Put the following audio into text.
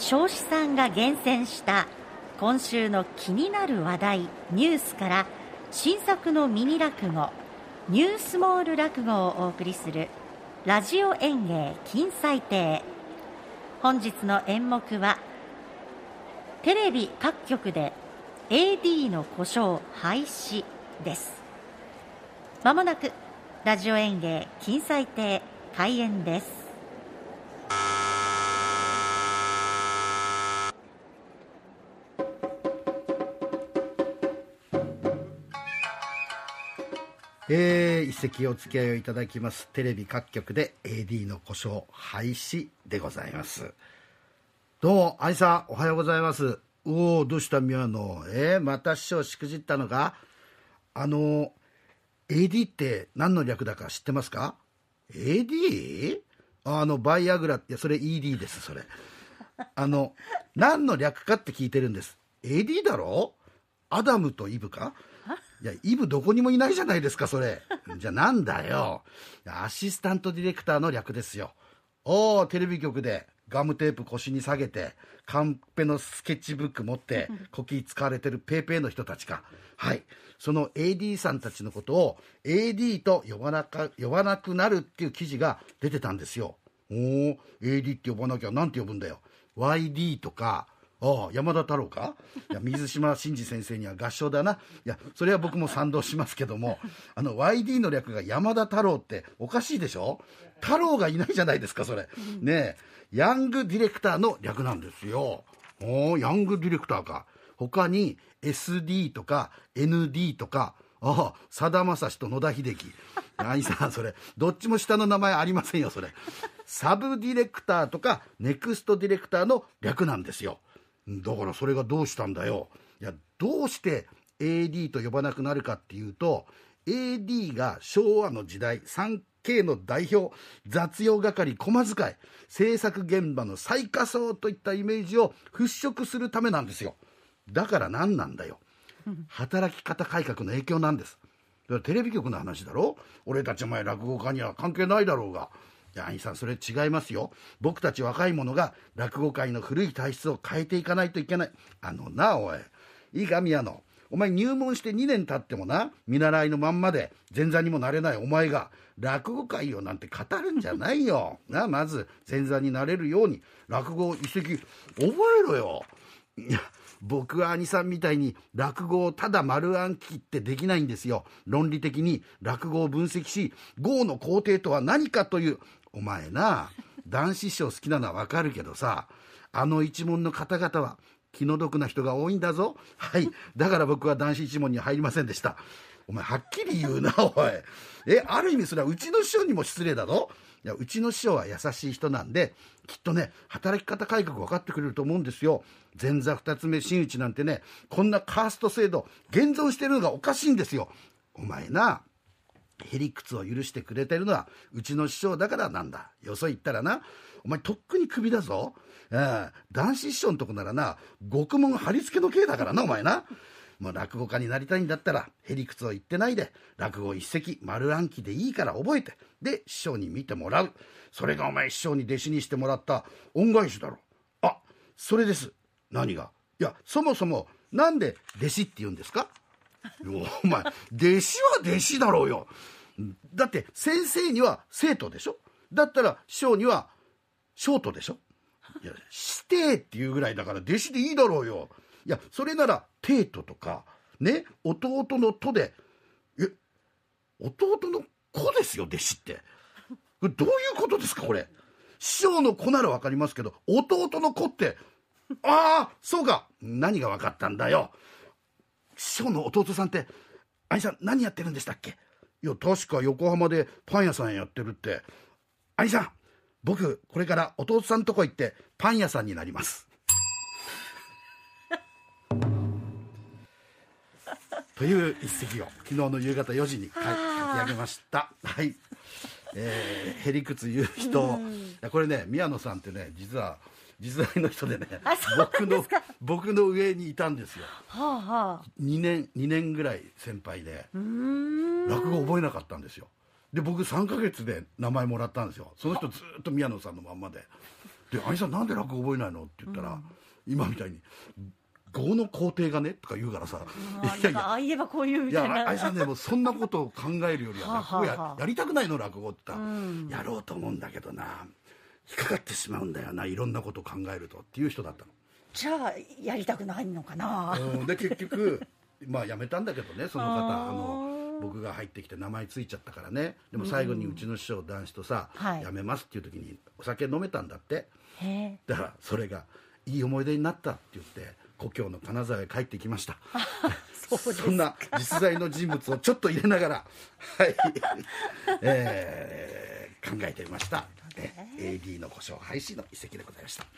彰子さんが厳選した今週の気になる話題ニュースから新作のミニ落語ニュースモール落語をお送りするラジオ演芸金彩亭。本日の演目はテレビ各局で AD の故障廃止です。まもなくラジオ演芸金彩亭開演です。えー、一席お付き合いをいただきます。テレビ各局で AD の故障廃止でございます。どうも愛さんおはようございます。おおどうした宮野？えー、また師匠しくじったのかあの AD って何の略だか知ってますか？AD? あのバイアグラいやそれ ED ですそれ。あの何の略かって聞いてるんです。AD だろ？アダムとイブか？いや、イブどこにもいないじゃないですか、それ。じゃあなんだよ。アシスタントディレクターの略ですよ。おお、テレビ局でガムテープ腰に下げて、カンペのスケッチブック持って、コキ使われてるペーペーの人たちか。はい。その AD さんたちのことを AD と呼ばなか呼ばなくなるっていう記事が出てたんですよ。おお、AD って呼ばなきゃなんて呼ぶんだよ。YD とか、ああ山田太郎か？いや水島新司先生には合唱だな。いやそれは僕も賛同しますけどもあの YD の略が山田太郎っておかしいでしょ？太郎がいないじゃないですかそれ。ねえ。ヤングディレクターの略なんですよ。おおヤングディレクターか。他に SD とか ND とかああさだまさしと野田秀樹。何さんそれ。どっちも下の名前ありませんよそれ。サブディレクターとかネクストディレクターの略なんですよ。だからそれがどうしたんだよ。いやどうして AD と呼ばなくなるかっていうと AD が昭和の時代 3K の代表雑用係駒遣い制作現場の最下層といったイメージを払拭するためなんですよ。だから何なんだよ。働き方改革の影響なんです。だからテレビ局の話だろ。俺たちお前落語家には関係ないだろうが。いや兄さんそれ違いますよ。僕たち若い者が落語界の古い体質を変えていかないといけない。あのなおい。いいか宮野。お前入門して2年経ってもな見習いのまんまで前座にもなれないお前が落語界をなんて語るんじゃないよ。なまず前座になれるように落語を一席覚えろよ。いや僕は兄さんみたいに落語をただ丸暗記ってできないんですよ。論理的に落語を分析し語の工程とは何かというお前な男子師匠好きなのはわかるけどさあの一門の方々は気の毒な人が多いんだぞ。はい。だから僕は男子一門に入りませんでした。お前はっきり言うなおい。えある意味それはうちの師匠にも失礼だぞ。いやうちの師匠は優しい人なんできっとね働き方改革分かってくれると思うんですよ。前座二つ目真打ちなんてねこんなカースト制度現存してるのがおかしいんですよ。お前なへりくつを許してくれてるのはうちの師匠だからなんだ。よそ行ったらなお前とっくにクビだぞ、えー、男子師匠のとこならな獄門貼り付けの刑だからなお前な。もう落語家になりたいんだったらへりくつを言ってないで落語一席丸暗記でいいから覚えてで師匠に見てもらう。それがお前師匠に弟子にしてもらった恩返しだろ。あそれです。何が？いやそもそもなんで弟子って言うんですか？お前弟子は弟子だろうよ。だって先生には生徒でしょ？だったら師匠にはショートでしょ？いやしてっていうぐらいだから弟子でいいだろうよ。いやそれなら帝都とかね弟のとでえ弟の子ですよ弟子って。どういうことですかこれ？師匠の子なら分かりますけど弟の子ってああそうか何が分かったんだよ。師匠の弟さんって兄さん何やってるんでしたっけ？いや確か横浜でパン屋さんやってるって。兄さん僕これから弟さんとこ行ってパン屋さんになります。という一席を昨日の夕方4時に、はい、書き上げました。はい。えー、へりくつ言う人、これね宮野さんってね実は実在の人でね 僕の僕の上にいたんですよ、はあはあ、2年2年ぐらい先輩で落語覚えなかったんですよ。で僕3か月で名前もらったんですよ。その人ずっと宮野さんのまんまで。で「兄さんなんで落語覚えないの?」って言ったら、今みたいに「語の工程がね」とか言うからさあーなんかああ言えばこういうみいやたいな愛さんねもうそんなことを考えるよりは落語ややりたくないの落語って言ったら、うん。やろうと思うんだけどな引っかかってしまうんだよないろんなことを考えるとっていう人だったじゃあやりたくないのかな？の、うんで結局まあ辞めたんだけどねその方あの僕が入ってきて名前ついちゃったからね。でも最後にうちの師匠男子とさ、はい。辞めますっていう時にお酒飲めたんだって。へえだからそれがいい思い出になったって言って故郷の金沢へ帰ってきました。そんな実在の人物をちょっと入れながら、はい。えー考えてみました、え AD の故障廃止の一席でございました